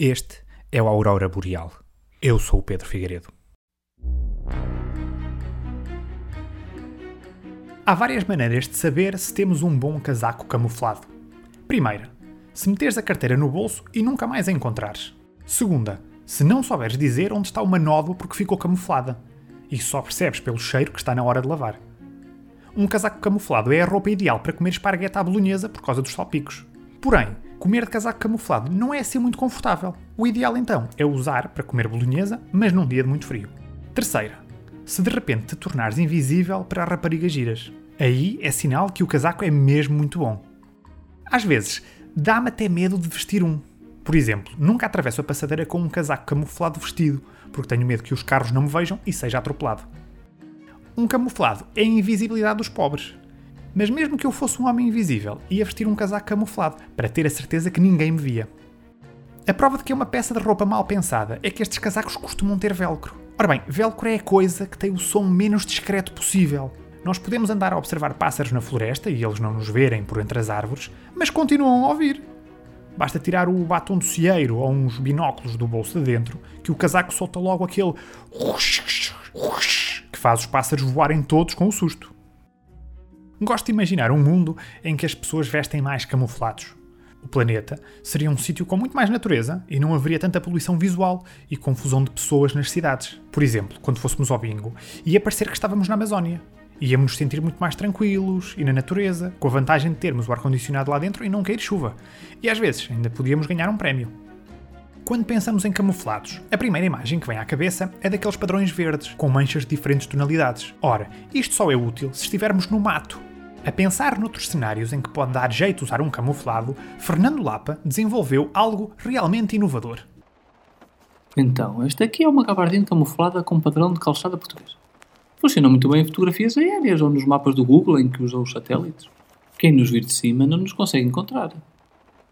Este é o Aurora Boreal. Eu sou o Pedro Figueiredo. Há várias maneiras de saber se temos um bom casaco camuflado. Primeira, se meteres a carteira no bolso e nunca mais a encontrares. Segunda, se não souberes dizer onde está uma nódoa porque ficou camuflada. E só percebes pelo cheiro que está na hora de lavar. Um casaco camuflado é a roupa ideal para comer esparguete à bolonhesa por causa dos salpicos. Porém, comer de casaco camuflado não é assim muito confortável. O ideal então é usar para comer bolonhesa, mas num dia de muito frio. Terceira, se de repente te tornares invisível para raparigas giras. Aí é sinal que o casaco é mesmo muito bom. Às vezes, dá-me até medo de vestir um. Por exemplo, nunca atravesso a passadeira com um casaco camuflado vestido, porque tenho medo que os carros não me vejam e seja atropelado. Um camuflado é a invisibilidade dos pobres. Mas mesmo que eu fosse um homem invisível, ia vestir um casaco camuflado, para ter a certeza que ninguém me via. A prova de que é uma peça de roupa mal pensada é que estes casacos costumam ter velcro. Ora bem, velcro é a coisa que tem o som menos discreto possível. Nós podemos andar a observar pássaros na floresta e eles não nos verem por entre as árvores, mas continuam a ouvir. Basta tirar o batom do cieiro ou uns binóculos do bolso de dentro que o casaco solta logo aquele que faz os pássaros voarem todos com o susto. Gosto de imaginar um mundo em que as pessoas vestem mais camuflados. O planeta seria um sítio com muito mais natureza e não haveria tanta poluição visual e confusão de pessoas nas cidades. Por exemplo, quando fôssemos ao bingo, ia parecer que estávamos na Amazónia. Íamos nos sentir muito mais tranquilos e na natureza, com a vantagem de termos o ar-condicionado lá dentro e não cair chuva. E às vezes ainda podíamos ganhar um prémio. Quando pensamos em camuflados, a primeira imagem que vem à cabeça é daqueles padrões verdes, com manchas de diferentes tonalidades. Ora, isto só é útil se estivermos no mato. A pensar noutros cenários em que pode dar jeito usar um camuflado, Fernando Lapa desenvolveu algo realmente inovador. Então, esta aqui é uma gabardina camuflada com padrão de calçada portuguesa. Funciona muito bem em fotografias aéreas ou nos mapas do Google em que usam os satélites. Quem nos vir de cima não nos consegue encontrar.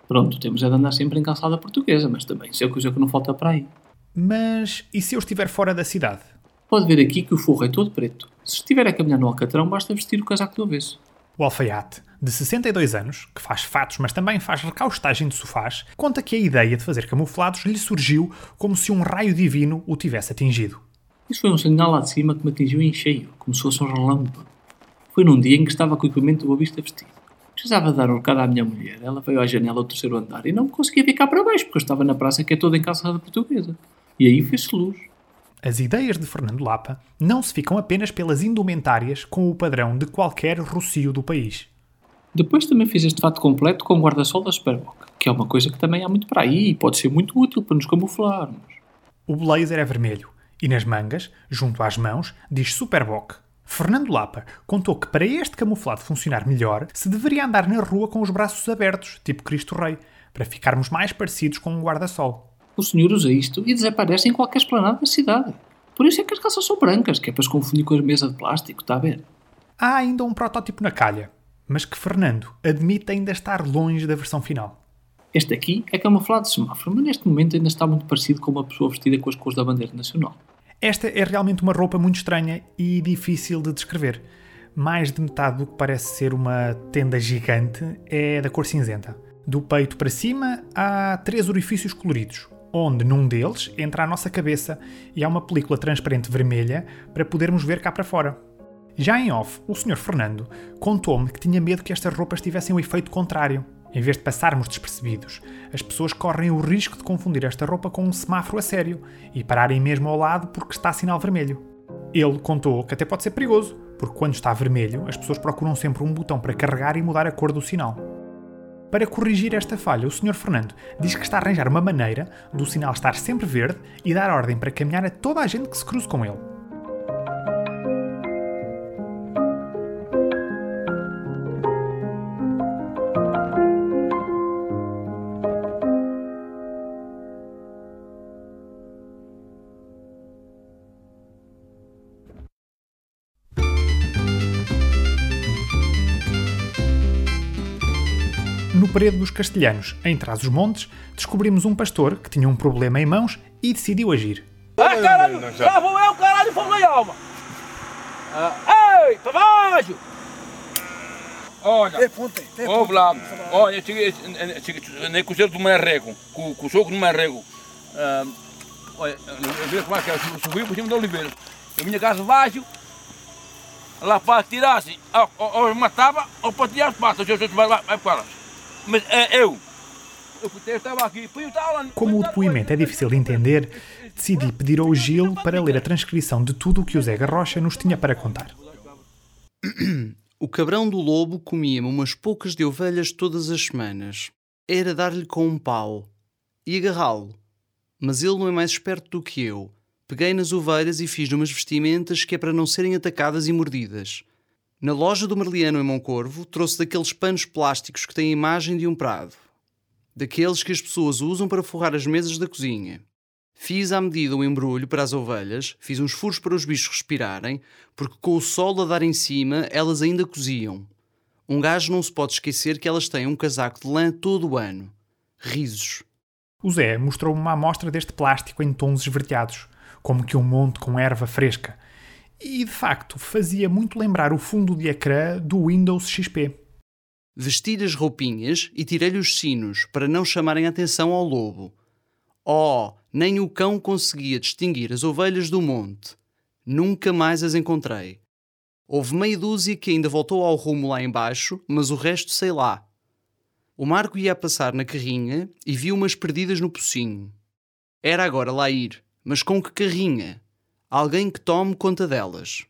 Pronto, temos é de andar sempre em calçada portuguesa, mas também isso é coisa que não falta para aí. Mas e se eu estiver fora da cidade? Pode ver aqui que o forro é todo preto. Se estiver a caminhar no Alcatrão, basta vestir o casaco do avesso. O alfaiate, de 62 anos, que faz fatos, mas também faz recaustagem de sofás, conta que a ideia de fazer camuflados lhe surgiu como se um raio divino o tivesse atingido. Isso foi um sinal lá de cima que me atingiu em cheio, como se fosse um relâmpago. Foi num dia em que estava com o equipamento do Boa Vista vestido. Precisava dar um recado à minha mulher. Ela veio à janela do terceiro andar e não me conseguia ficar para baixo, porque eu estava na praça que é toda em calçada portuguesa. E aí fez-se luz. As ideias de Fernando Lapa não se ficam apenas pelas indumentárias com o padrão de qualquer rocio do país. Depois também fiz este fato completo com o guarda-sol da Superboc, que é uma coisa que também há muito para aí e pode ser muito útil para nos camuflarmos. O blazer é vermelho e nas mangas, junto às mãos, diz Superboc. Fernando Lapa contou que para este camuflado funcionar melhor, se deveria andar na rua com os braços abertos, tipo Cristo Rei, para ficarmos mais parecidos com um guarda-sol. O senhor usa isto e desaparece em qualquer esplanada da cidade. Por isso é que as calças são brancas, que é para se confundir com a mesa de plástico, está a ver? Há ainda um protótipo na calha, mas que Fernando admite ainda estar longe da versão final. Este aqui é camuflado de semáforo, mas neste momento ainda está muito parecido com uma pessoa vestida com as cores da bandeira nacional. Esta é realmente uma roupa muito estranha e difícil de descrever. Mais de metade do que parece ser uma tenda gigante é da cor cinzenta. Do peito para cima há três orifícios coloridos, onde num deles entra a nossa cabeça e há uma película transparente vermelha para podermos ver cá para fora. Já em off, o Sr. Fernando contou-me que tinha medo que estas roupas tivessem o efeito contrário. Em vez de passarmos despercebidos, as pessoas correm o risco de confundir esta roupa com um semáforo a sério e pararem mesmo ao lado porque está sinal vermelho. Ele contou que até pode ser perigoso, porque quando está vermelho, as pessoas procuram sempre um botão para carregar e mudar a cor do sinal. Para corrigir esta falha, o Sr. Fernando diz que está a arranjar uma maneira do sinal estar sempre verde e dar ordem para caminhar a toda a gente que se cruze com ele. Peredo dos Castelhanos, em Trás-os-Montes, descobrimos um pastor que tinha um problema em mãos e decidiu agir. Ah, caralho! Lá vou eu, caralho, fogo em alma! Ah, ei, Tavajo! Olha, ouve lá, olha, nem cozeiro do Marrego, com, com o soco do Marrego. Uh, olha, vê como é que é, subiu por cima da oliveira. A minha casa baixo, lá para tirar-se, ou, ou, ou matava, ou para tirar as patas, eu vai, vai para elas. Mas é eu. Como o depoimento é difícil de entender, decidi pedir ao Gil para ler a transcrição de tudo o que o Zé Garrocha nos tinha para contar. O cabrão do lobo comia-me umas poucas de ovelhas todas as semanas. Era dar-lhe com um pau e agarrá-lo. Mas ele não é mais esperto do que eu. Peguei nas ovelhas e fiz umas vestimentas que é para não serem atacadas e mordidas. Na loja do Merliano em Moncorvo, trouxe daqueles panos plásticos que têm a imagem de um prado. Daqueles que as pessoas usam para forrar as mesas da cozinha. Fiz à medida um embrulho para as ovelhas, fiz uns furos para os bichos respirarem, porque com o sol a dar em cima elas ainda coziam. Um gajo não se pode esquecer que elas têm um casaco de lã todo o ano. Risos. O Zé mostrou-me uma amostra deste plástico em tons esverdeados, como que um monte com erva fresca. E, de facto, fazia muito lembrar o fundo de ecrã do Windows XP. Vesti-lhe as roupinhas e tirei-lhe os sinos para não chamarem atenção ao lobo. Oh, nem o cão conseguia distinguir as ovelhas do monte. Nunca mais as encontrei. Houve meia dúzia que ainda voltou ao rumo lá embaixo, mas o resto sei lá. O Marco ia a passar na carrinha e viu umas perdidas no pocinho. Era agora lá ir, mas com que carrinha? Alguém que tome conta delas.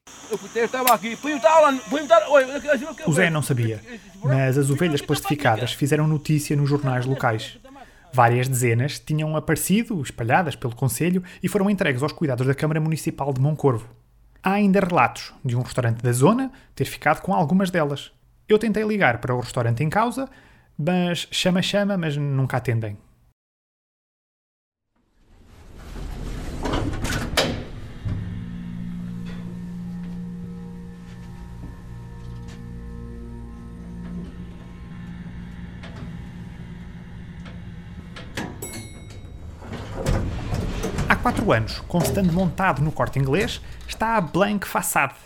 O Zé não sabia, mas as ovelhas plastificadas fizeram notícia nos jornais locais. Várias dezenas tinham aparecido, espalhadas pelo Conselho, e foram entregues aos cuidados da Câmara Municipal de Moncorvo. Há ainda relatos de um restaurante da zona ter ficado com algumas delas. Eu tentei ligar para o restaurante em causa, mas chama-chama, mas nunca atendem. Quatro anos, com stand montado no corte inglês, está a Blank Façade,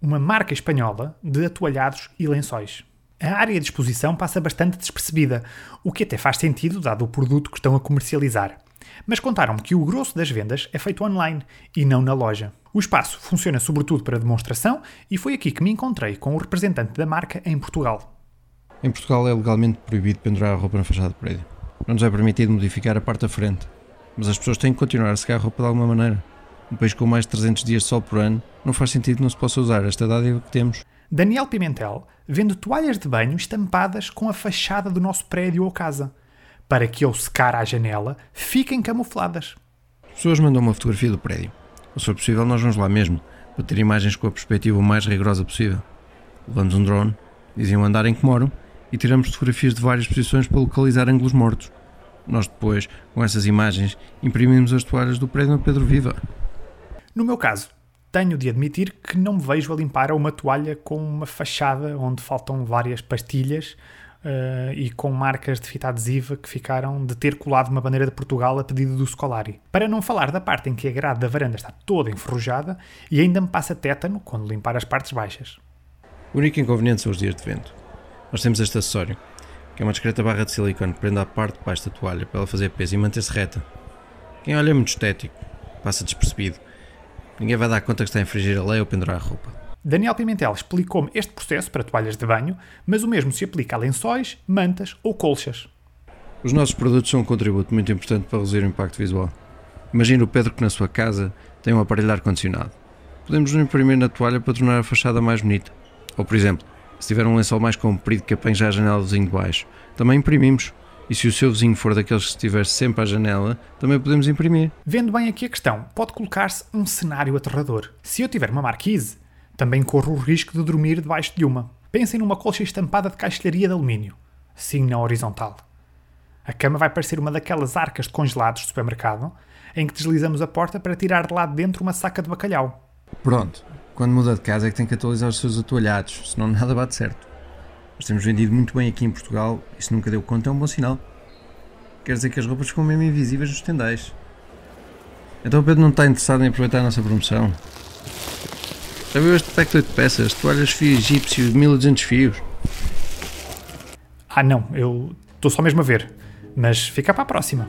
uma marca espanhola de atoalhados e lençóis. A área de exposição passa bastante despercebida, o que até faz sentido dado o produto que estão a comercializar. Mas contaram-me que o grosso das vendas é feito online e não na loja. O espaço funciona sobretudo para demonstração e foi aqui que me encontrei com o representante da marca em Portugal. Em Portugal é legalmente proibido pendurar a roupa na fachada do prédio. Não nos é permitido modificar a parte da frente, mas as pessoas têm que continuar a secar a roupa de alguma maneira. Um país com mais de 300 dias de sol por ano, não faz sentido que não se possa usar esta dádiva que temos. Daniel Pimentel vende toalhas de banho estampadas com a fachada do nosso prédio ou casa, para que ao secar à janela fiquem camufladas. As pessoas mandam uma fotografia do prédio. Ou se for possível, nós vamos lá mesmo, para ter imagens com a perspectiva o mais rigorosa possível. Levamos um drone, dizem o andar em que moram, e tiramos fotografias de várias posições para localizar ângulos mortos. Nós depois, com essas imagens, imprimimos as toalhas do prédio no Pedro Viva. No meu caso, tenho de admitir que não me vejo a limpar uma toalha com uma fachada onde faltam várias pastilhas uh, e com marcas de fita adesiva que ficaram de ter colado uma bandeira de Portugal a pedido do Scolari. Para não falar da parte em que a grade da varanda está toda enferrujada e ainda me passa tétano quando limpar as partes baixas. O único inconveniente são os dias de vento. Nós temos este acessório, que é uma discreta barra de silicone que prende à parte de baixo da toalha para ela fazer peso e manter-se reta. Quem olha é muito estético, passa despercebido. Ninguém vai dar conta que está a infringir a lei ou pendurar a roupa. Daniel Pimentel explicou-me este processo para toalhas de banho, mas o mesmo se aplica a lençóis, mantas ou colchas. Os nossos produtos são um contributo muito importante para reduzir o impacto visual. Imagina o Pedro que na sua casa tem um aparelho de ar-condicionado. Podemos imprimir na toalha para tornar a fachada mais bonita. Ou, por exemplo, se tiver um lençol mais comprido que apanhe já a janela do vizinho de baixo, também imprimimos. E se o seu vizinho for daqueles que estiver sempre à janela, também podemos imprimir. Vendo bem aqui a questão, pode colocar-se um cenário aterrador. Se eu tiver uma marquise, também corro o risco de dormir debaixo de uma. Pensem numa colcha estampada de caixilharia de alumínio, assim na horizontal. A cama vai parecer uma daquelas arcas de congelados do supermercado, em que deslizamos a porta para tirar de lá de dentro uma saca de bacalhau. Pronto, quando muda de casa é que tem que atualizar os seus atoalhados, senão nada bate certo. Nós temos vendido muito bem aqui em Portugal se nunca deu conta é um bom sinal. Quer dizer que as roupas ficam mesmo invisíveis nos tendais. Então o Pedro não está interessado em aproveitar a nossa promoção. Já viu este pack de 8 peças? Toalhas fio egípcio de 1200 fios? Ah, não, eu estou só mesmo a ver. Mas fica para a próxima.